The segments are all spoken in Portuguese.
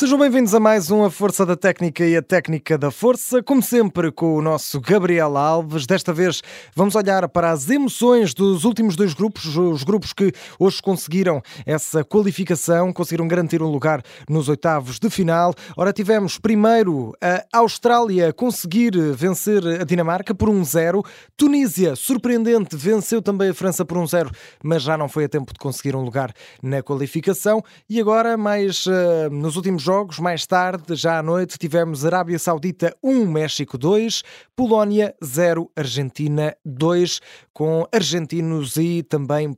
Sejam bem-vindos a mais um A Força da Técnica e a Técnica da Força, como sempre com o nosso Gabriel Alves. Desta vez vamos olhar para as emoções dos últimos dois grupos, os grupos que hoje conseguiram essa qualificação, conseguiram garantir um lugar nos oitavos de final. Ora, tivemos primeiro a Austrália conseguir vencer a Dinamarca por 1-0, Tunísia, surpreendente, venceu também a França por 1-0, mas já não foi a tempo de conseguir um lugar na qualificação. E agora, mais uh, nos últimos jogos, mais tarde, já à noite, tivemos Arábia Saudita 1, México 2, Polónia 0, Argentina 2, com argentinos e também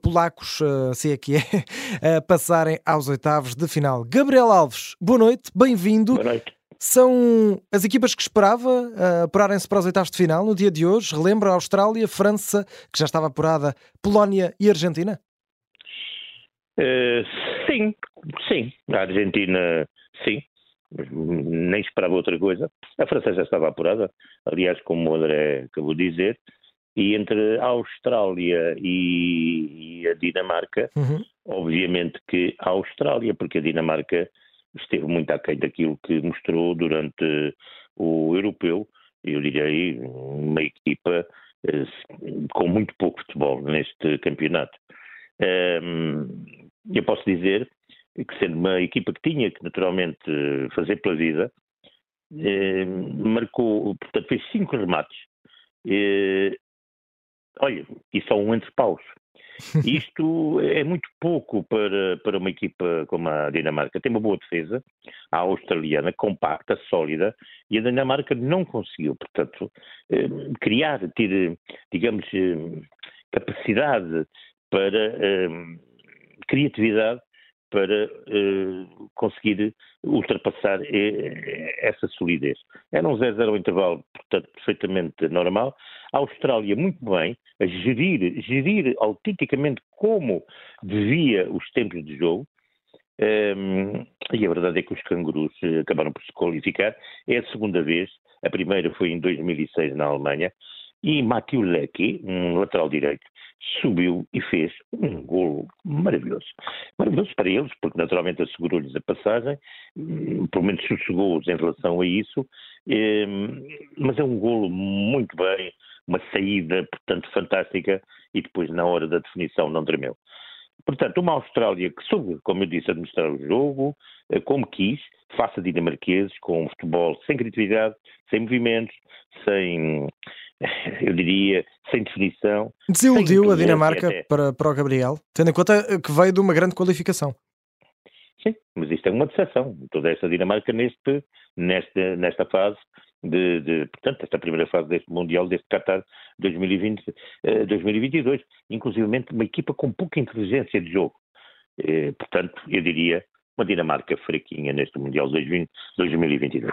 polacos, se é que é, a passarem aos oitavos de final. Gabriel Alves, boa noite, bem-vindo. Boa noite. São as equipas que esperava uh, apurarem-se para os oitavos de final no dia de hoje. Relembra a Austrália, França, que já estava apurada, Polónia e Argentina? Uh, sim, sim. A Argentina, sim. Nem esperava outra coisa. A França já estava apurada, aliás, como o André acabou de dizer. E entre a Austrália e, e a Dinamarca, uhum. obviamente que a Austrália, porque a Dinamarca esteve muito aquém daquilo que mostrou durante o europeu. Eu diria uma equipa eh, com muito pouco futebol neste campeonato. Eu posso dizer que sendo uma equipa que tinha que naturalmente fazer pela vida, eh, marcou, portanto fez cinco remates. Eh, olha, e só um entre paus. Isto é muito pouco para, para uma equipa como a Dinamarca. Tem uma boa defesa, a australiana, compacta, sólida, e a Dinamarca não conseguiu, portanto, eh, criar, ter, digamos, eh, capacidade para eh, criatividade para uh, conseguir ultrapassar eh, essa solidez. Era um 0-0 ao intervalo, portanto, perfeitamente normal. A Austrália, muito bem, a gerir, gerir autenticamente como devia os tempos de jogo, um, ehm, e a verdade é que os cangurus acabaram por se qualificar. É a segunda vez, a primeira foi em 2006 na Alemanha, e Matthew Leckie, um lateral direito, subiu e fez um golo maravilhoso. Maravilhoso para eles, porque naturalmente assegurou-lhes a passagem, hum, pelo menos sossegou-os em relação a isso, hum, mas é um golo muito bem, uma saída, portanto, fantástica, e depois na hora da definição não tremeu. Portanto, uma Austrália que soube, como eu disse, administrar o jogo, eh, como quis, faça dinamarqueses, com um futebol sem criatividade, sem movimentos, sem, eu diria, sem definição. Desiludiu sem a Dinamarca para, para o Gabriel, tendo em conta que veio de uma grande qualificação. Sim, mas isto é uma decepção. Toda esta Dinamarca neste, nesta, nesta fase de, de, portanto, esta primeira fase deste Mundial, deste Qatar 2020, eh, 2022, inclusive uma equipa com pouca inteligência de jogo. Eh, portanto, eu diria uma Dinamarca fraquinha neste Mundial 2022.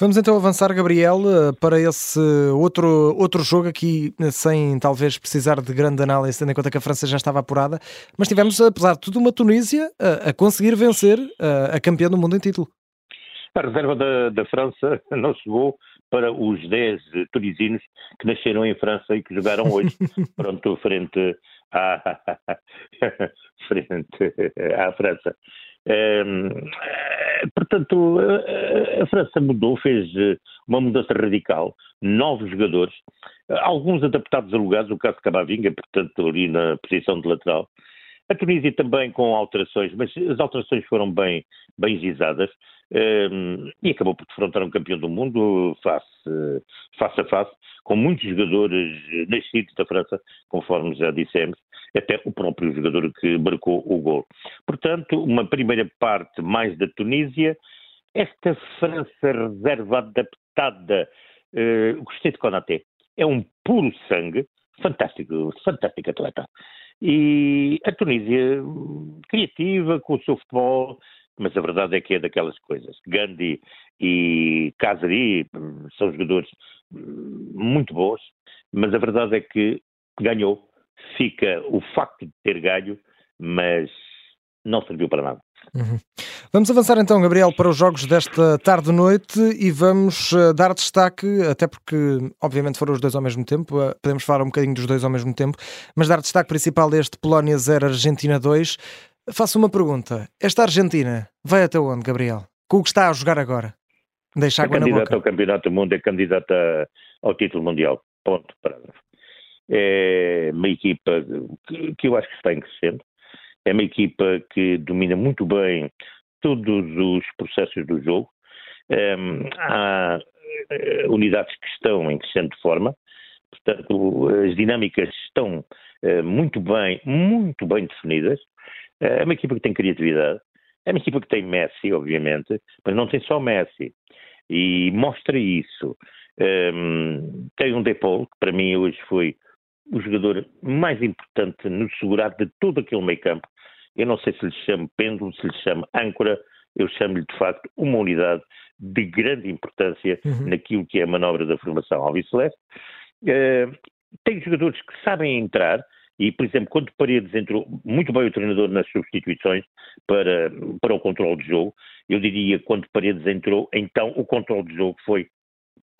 Vamos então avançar, Gabriel, eh, para esse outro, outro jogo aqui, sem talvez precisar de grande análise, tendo em conta que a França já estava apurada, mas tivemos, apesar de tudo, uma Tunísia a, a conseguir vencer a, a campeã do mundo em título. A reserva da, da França não chegou para os 10 tunisinos que nasceram em França e que jogaram hoje, pronto, frente à, frente à França. Ehm, portanto, a, França mudou, fez eh, uma mudança radical, novos jogadores, alguns adaptados a lugares, o caso de Camavinga, portanto, ali na posição de lateral. A Tunísia também com alterações, mas as alterações foram bem, bem gizadas ehm, e acabou por defrontar um campeão do mundo face, face a face, com muitos jogadores nascidos da França, conforme já dissemos, até o próprio jogador que marcou o gol. Portanto, uma primeira parte mais da Tunísia, esta França reserva adaptada, uh, gostei de Konaté, é um puro sangue, fantástico, fantástico atleta. E a Tunísia, criativa com o seu futebol, mas a verdade é que é daquelas coisas. Gandhi e Kazari são jogadores muito bons, mas a verdade é que ganhou. Fica o facto de ter ganho, mas não serviu para nada. Uhum. Vamos avançar então, Gabriel, para os jogos desta tarde-noite e vamos uh, dar destaque, até porque, obviamente, foram os dois ao mesmo tempo, uh, podemos falar um bocadinho dos dois ao mesmo tempo, mas dar destaque principal a este Polónia 0, Argentina 2. Faço uma pergunta. Esta Argentina vai até onde, Gabriel? Com o que está a jogar agora? Deixa é água na candidata boca. ao Campeonato do Mundo, é candidata ao título mundial. Ponto. Parágrafo. É uma equipa que, eu acho que está em crescendo. É uma equipa que domina muito bem todos os processos do jogo. Um, há uh, unidades que estão em crescente forma. Portanto, as dinâmicas estão uh, muito bem, muito bem definidas. Uh, é uma equipa que tem criatividade. É uma equipa que tem Messi, obviamente, mas não tem só Messi. E mostra isso. Um, tem um Depol, que para mim hoje foi o jogador mais importante no segurado de todo aquele meio campo. Eu não sei se lhe chamo pêndulo, se lhe chamo âncora, eu chamo-lhe de facto uma unidade de grande importância uhum. naquilo que é a manobra da formação alviceleste. Uh, tem jogadores que sabem entrar, e, por exemplo, quando Paredes entrou muito bem o treinador nas substituições para, para o controle de jogo, eu diria quando Paredes entrou, então o controle de jogo foi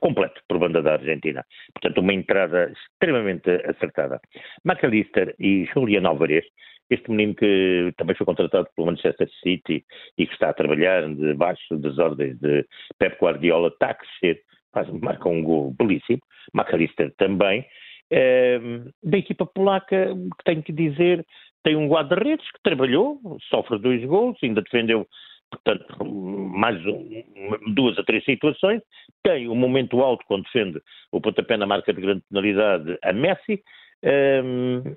completo por banda da Argentina. Portanto, uma entrada extremamente acertada. McAllister e Julian Alvarez, este menino que também foi contratado pelo Manchester City e que está a trabalhar debaixo das ordens de Pep Guardiola, está a crescer, faz, marca um gol belíssimo. McAllister também. É, da equipa polaca, que tenho que dizer, tem um guarda-redes que trabalhou, sofre dois gols, ainda defendeu portanto, mais um, duas a três situações. Tem um momento alto quando defende o pontapé na marca de grande penalidade a Messi. Um,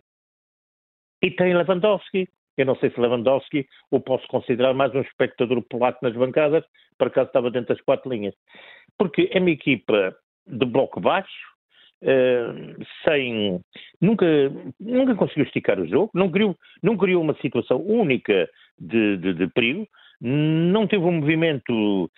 e tem Lewandowski. Eu não sei se Lewandowski o posso considerar mais um espectador polaco nas bancadas, por acaso estava dentro das quatro linhas. Porque é uma equipa de bloco baixo, Uh, sem nunca nunca conseguiu esticar o jogo, não criou, não criou uma situação única de, de, de perigo, não teve um movimento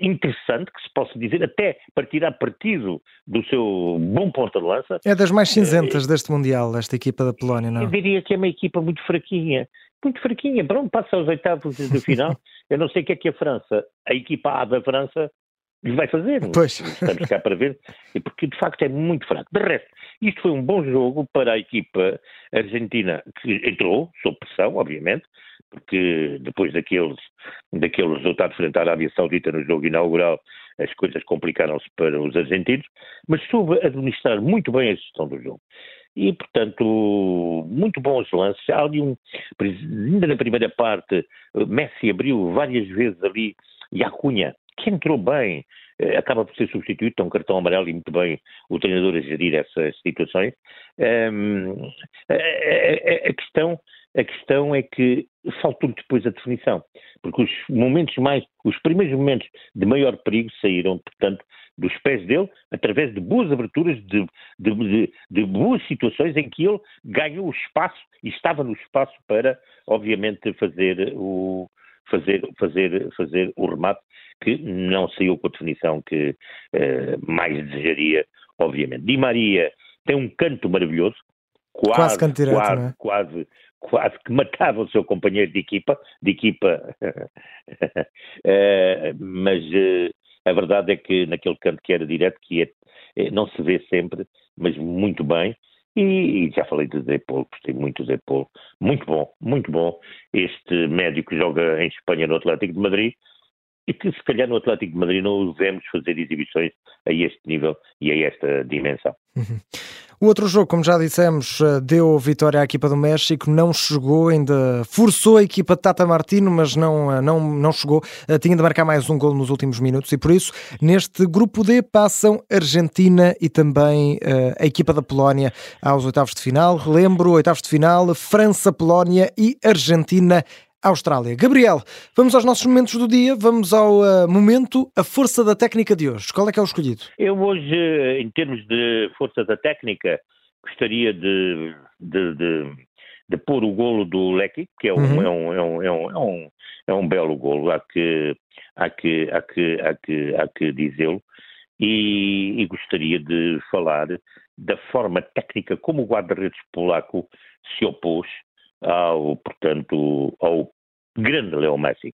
interessante, que se possa dizer, até para tirar partido do seu bom ponta de lança. É das mais cinzentas deste Mundial, esta equipa da Polónia, não? Eu diria que é uma equipa muito fraquinha. Muito fraquinha. Pronto, passa aos oitavos de final. Eu não sei o que é que a França, a equipa A da França, lhe vai fazer. Pois. Estamos cá para ver, porque de facto é muito fraco. De resto, isto foi um bom jogo para a equipa argentina, que entrou, sob pressão, obviamente, porque depois daqueles, daquele resultado frente à Arábia Saudita no jogo inaugural, as coisas complicaram-se para os argentinos, mas soube administrar muito bem a gestão do jogo. E, portanto, muito bons lances. Há ali um, ainda na primeira parte, Messi abriu várias vezes ali e a Cunha que entrou bem, eh, acaba por ser substituído, tem um cartão amarelo e muito bem o treinador a gerir essas situações. Um, a, a, a, questão, a questão é que faltou depois a definição, porque os momentos mais, os primeiros momentos de maior perigo saíram, portanto, dos pés dele, através de boas aberturas, de, de, de, de boas situações em que ele ganhou o espaço e estava no espaço para, obviamente, fazer o, fazer, fazer, fazer o remate que não saiu com a definição que eh, mais desejaria, obviamente. Di Maria tem um canto maravilhoso, quase, quase, direto, quase, é? quase, quase que matava o seu companheiro de equipa, de equipa, eh, mas eh, a verdade é que naquele canto que era direto, que é, não se vê sempre, mas muito bem, e, já falei de Paulo, gostei muito de Paulo. Muito bom, muito bom. Este médico que joga em Espanha no Atlético de Madrid e que se calhar no Atlético de Madrid não o vemos fazer exibições a este nível e a esta dimensão. Uhum. O outro jogo, como já dissemos, eh, deu vitória à equipa do México, não chegou, ainda forçou a equipa de Tata Martino, mas não, eh, não, não chegou. Eh, tinha de marcar mais um gol nos últimos minutos e por isso, neste grupo D, passam Argentina e também uh, a equipa da Polónia aos oitavos de final. Relembro, oitavos de final, França, Polónia e Argentina Austrália. Gabriel, vamos aos nossos momentos do dia, vamos ao uh, momento A Força da Técnica de hoje. Qual é que é o escolhido? Eu hoje, em termos de força da técnica, gostaria de, de, de, de pôr o golo do Lecky, que é um, uhum. é, um, é, um, é, um, é, um, é um belo golo, há que, há que, há que, há que, há que dizê-lo, e, e gostaria de falar da forma técnica como o guarda-redes polaco se opôs ao, portanto, ao grande Leo Messi.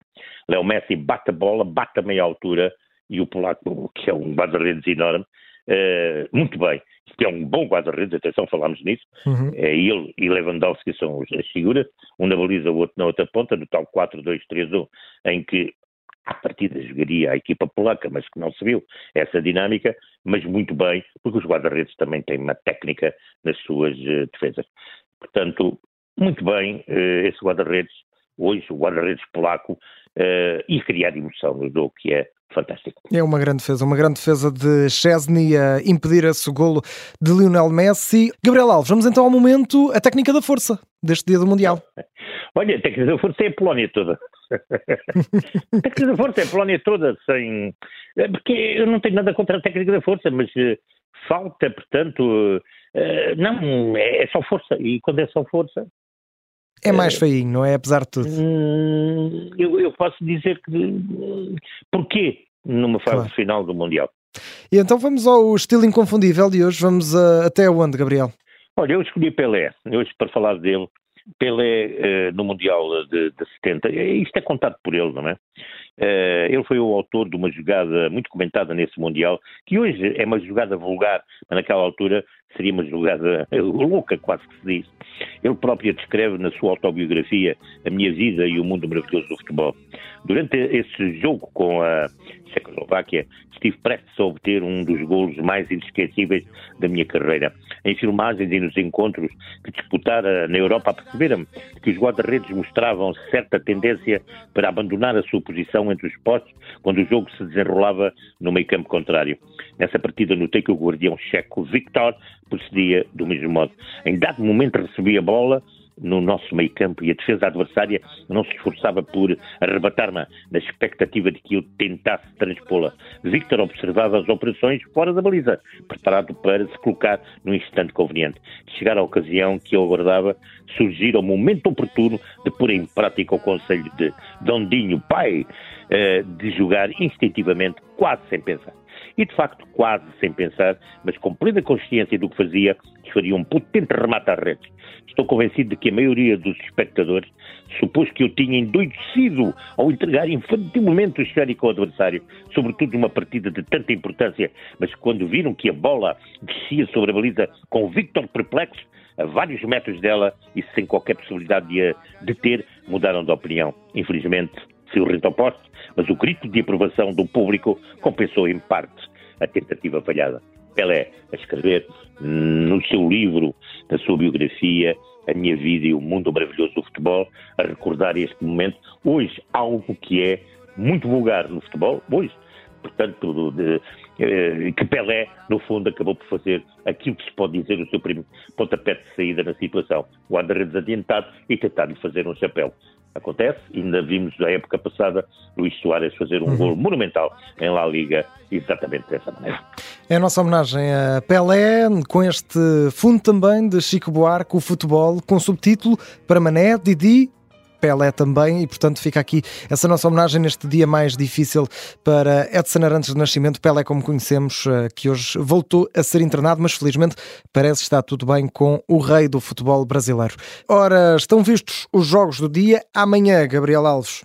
Leo Messi bate a bola, bate a meia altura e o polaco, que é um guarda-redes enorme, uh, muito bem. Que é um bom guarda-redes, atenção, falámos nisso. Uhum. É ele e Lewandowski são as figuras, um na baliza, o outro na outra ponta, no tal 4-2-3-1, em que à partida jogaria a equipa polaca, mas que não se viu essa dinâmica, mas muito bem, porque os guarda-redes também têm uma técnica nas suas uh, defesas. Portanto, muito bem uh, esse guarda-redes, hoje o guarda-redes polaco, uh, e criar emoção no jogo, que é fantástico. É uma grande defesa, uma grande defesa de Chesney a impedir esse golo de Lionel Messi. Gabriel Alves, vamos então ao momento, a técnica da força deste dia do Mundial. Olha, a técnica da força é a Polónia toda. a técnica da força é a Polónia toda, sem. É porque eu não tenho nada contra a técnica da força, mas falta, portanto. Não, é, é só força. E quando é só força, é mais feinho, não é? Apesar de tudo. Hum, eu, eu, posso dizer que. Porquê numa fase claro. final do Mundial? E então vamos ao estilo inconfundível de hoje. Vamos uh, até onde, Gabriel? Olha, eu escolhi Pelé, hoje para falar dele. Pelé uh, no Mundial de, de 70, isto é contado por ele, não é? Uh, ele foi o autor de uma jogada muito comentada nesse Mundial, que hoje é uma jogada vulgar, mas naquela altura seria uma jogada louca, quase que se diz. Ele próprio descreve na sua autobiografia A Minha Vida e o Mundo Maravilhoso do Futebol. Durante esse jogo com a Checoslováquia, estive prestes a obter um dos golos mais inesquecíveis da minha carreira. Em filmagens e nos encontros que disputara na Europa, perceberam que os guarda-redes mostravam certa tendência para abandonar a sua posição entre os postos quando o jogo se desenrolava no meio campo contrário. Nessa partida notei que o guardião checo Victor procedia do mesmo modo. Em dado momento recebia a bola, no nosso meio campo e a defesa adversária não se esforçava por arrebatar-me na expectativa de que eu tentasse transpô-la. Victor observava as operações fora da baliza, preparado para se colocar no instante conveniente. Chegar a ocasião que eu aguardava, surgir o momento oportuno de pôr em prática o conselho de Dondinho, pai, eh, de jogar instintivamente, quase sem pensar e, de facto, quase sem pensar, mas com plena consciência do que fazia, faria um potente remate às redes. Estou convencido de que a maioria dos espectadores supôs que eu tinha endoidecido ao entregar infantilmente o esférico ao adversário, sobretudo numa partida de tanta importância, mas quando viram que a bola descia sobre a baliza com o Victor perplexo, a vários metros dela e sem qualquer possibilidade de a deter, mudaram de opinião. Infelizmente, seu rito oposto, mas o grito de aprovação do público compensou em parte a tentativa falhada. Pelé, a escrever no seu livro, na sua biografia, A Minha Vida e o Mundo Maravilhoso do Futebol, a recordar este momento, hoje algo que é muito vulgar no futebol, hoje, portanto, de, de, que Pelé, no fundo, acabou por fazer aquilo que se pode dizer o seu primeiro pontapé de saída na situação, o guarda-redes adiantado e tentar-lhe fazer um chapéu acontece. Ainda vimos na época passada Luís Soares fazer um uhum. gol monumental em La Liga, exatamente dessa maneira. É a nossa homenagem a Pelé, com este fundo também de Chico Buarque, o futebol, com subtítulo para Mané, Didi Pelé também, e portanto fica aqui essa nossa homenagem neste dia mais difícil para Edson Arantes de Nascimento, Pelé como conhecemos, eh, que hoje voltou a ser internado, mas felizmente parece estar tudo bem com o rei do futebol brasileiro. Ora, estão vistos os jogos do dia. Amanhã, Gabriel Alves,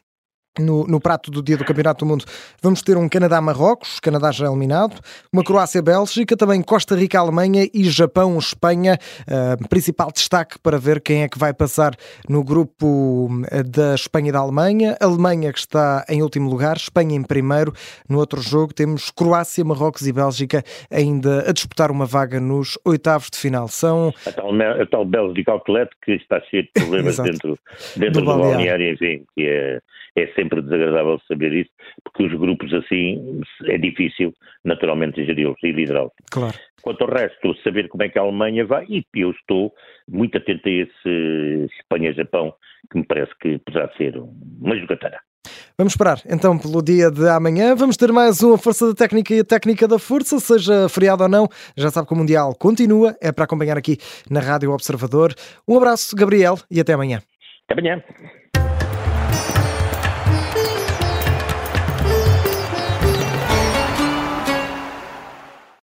no, no, prato do dia do Campeonato do Mundo vamos ter um Canadá-Marrocos, Canadá já eliminado, uma Croácia-Bélgica, também Costa Rica-Alemanha e Japão-Espanha. Uh, principal destaque para ver quem é que vai passar no grupo eh, da Espanha e da Alemanha. Alemanha que está em último lugar, Espanha em primeiro. No outro jogo temos Croácia, Marrocos e Bélgica ainda a disputar uma vaga nos oitavos de final. São... A tal, a tal Bélgica Outlet que está cheio de problemas dentro, dentro do, do balneário, enfim, que é, é sempre sempre desagradável saber isso, porque os grupos assim é difícil, naturalmente, geri-los e liderá-los. Claro. Quanto ao resto, saber como é que a Alemanha vai, e eu estou muito atento a esse Espanha-Japão, que me parece que poderá ser uma jogatana. Vamos esperar então pelo dia de amanhã. Vamos ter mais uma Força da Técnica e a Técnica da Força, seja feriado ou não. Já sabe que o Mundial continua, é para acompanhar aqui na Rádio Observador. Um abraço, Gabriel, e até amanhã. Até amanhã.